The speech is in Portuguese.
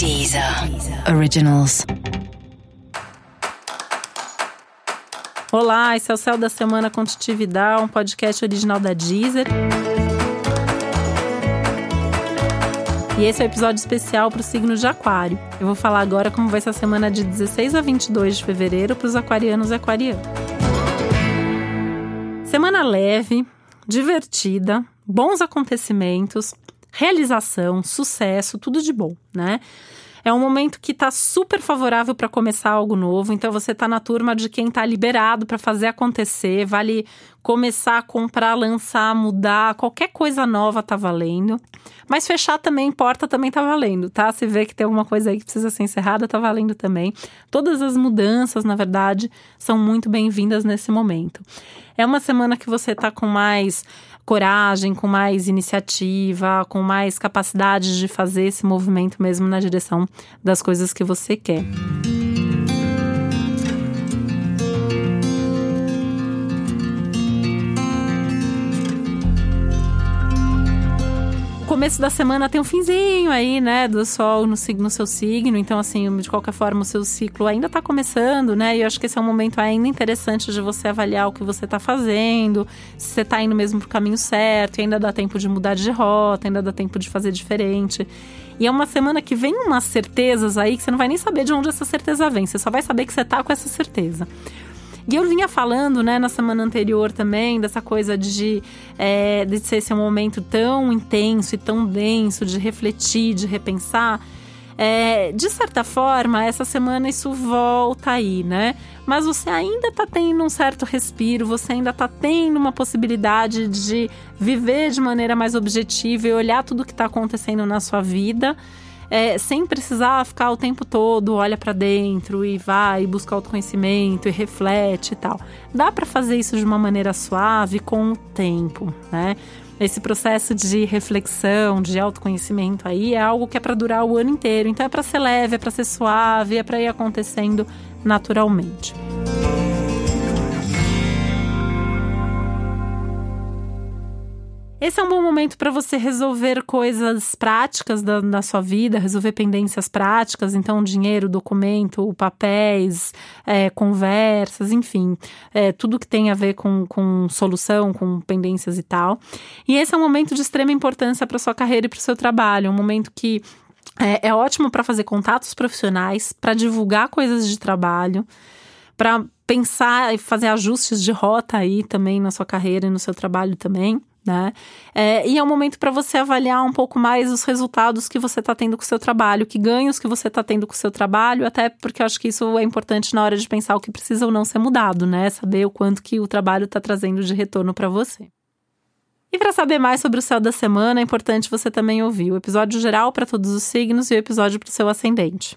Deezer Originals. Olá, esse é o Céu da Semana com um podcast original da Deezer. E esse é o um episódio especial para o signo de Aquário. Eu vou falar agora como vai ser a semana de 16 a 22 de fevereiro para os aquarianos e aquarianas. Semana leve, divertida, bons acontecimentos, realização, sucesso, tudo de bom, né? É um momento que está super favorável para começar algo novo, então você está na turma de quem está liberado para fazer acontecer, vale começar a comprar, lançar, mudar, qualquer coisa nova tá valendo. Mas fechar também, porta também tá valendo, tá? Se vê que tem alguma coisa aí que precisa ser encerrada, tá valendo também. Todas as mudanças, na verdade, são muito bem-vindas nesse momento. É uma semana que você tá com mais coragem, com mais iniciativa, com mais capacidade de fazer esse movimento mesmo na direção das coisas que você quer. Começo da semana tem um finzinho aí, né, do sol no, no seu signo. Então, assim, de qualquer forma, o seu ciclo ainda está começando, né? E eu acho que esse é um momento ainda interessante de você avaliar o que você está fazendo, se você está indo mesmo para o caminho certo, e ainda dá tempo de mudar de rota, ainda dá tempo de fazer diferente. E é uma semana que vem umas certezas aí que você não vai nem saber de onde essa certeza vem, você só vai saber que você tá com essa certeza. E eu vinha falando, né, na semana anterior também, dessa coisa de, é, de ser esse momento tão intenso e tão denso, de refletir, de repensar. É, de certa forma, essa semana isso volta aí, né? Mas você ainda tá tendo um certo respiro, você ainda tá tendo uma possibilidade de viver de maneira mais objetiva e olhar tudo que tá acontecendo na sua vida é, sem precisar ficar o tempo todo, olha para dentro e vai buscar autoconhecimento e reflete e tal. Dá para fazer isso de uma maneira suave com o tempo, né? Esse processo de reflexão, de autoconhecimento aí é algo que é para durar o ano inteiro. Então é para ser leve, é para ser suave, é para ir acontecendo naturalmente. Esse é um bom momento para você resolver coisas práticas da, sua vida, resolver pendências práticas, então dinheiro, documento, papéis, é, conversas, enfim, é, tudo que tem a ver com, com solução, com pendências e tal. E esse é um momento de extrema importância para sua carreira e para o seu trabalho, um momento que é, é ótimo para fazer contatos profissionais, para divulgar coisas de trabalho, para pensar e fazer ajustes de rota aí também na sua carreira e no seu trabalho também né? É, e é um momento para você avaliar um pouco mais os resultados que você está tendo com o seu trabalho, que ganhos que você está tendo com o seu trabalho, até porque eu acho que isso é importante na hora de pensar o que precisa ou não ser mudado, né? Saber o quanto que o trabalho está trazendo de retorno para você. E para saber mais sobre o céu da semana, é importante você também ouvir o episódio geral para todos os signos e o episódio para o seu ascendente.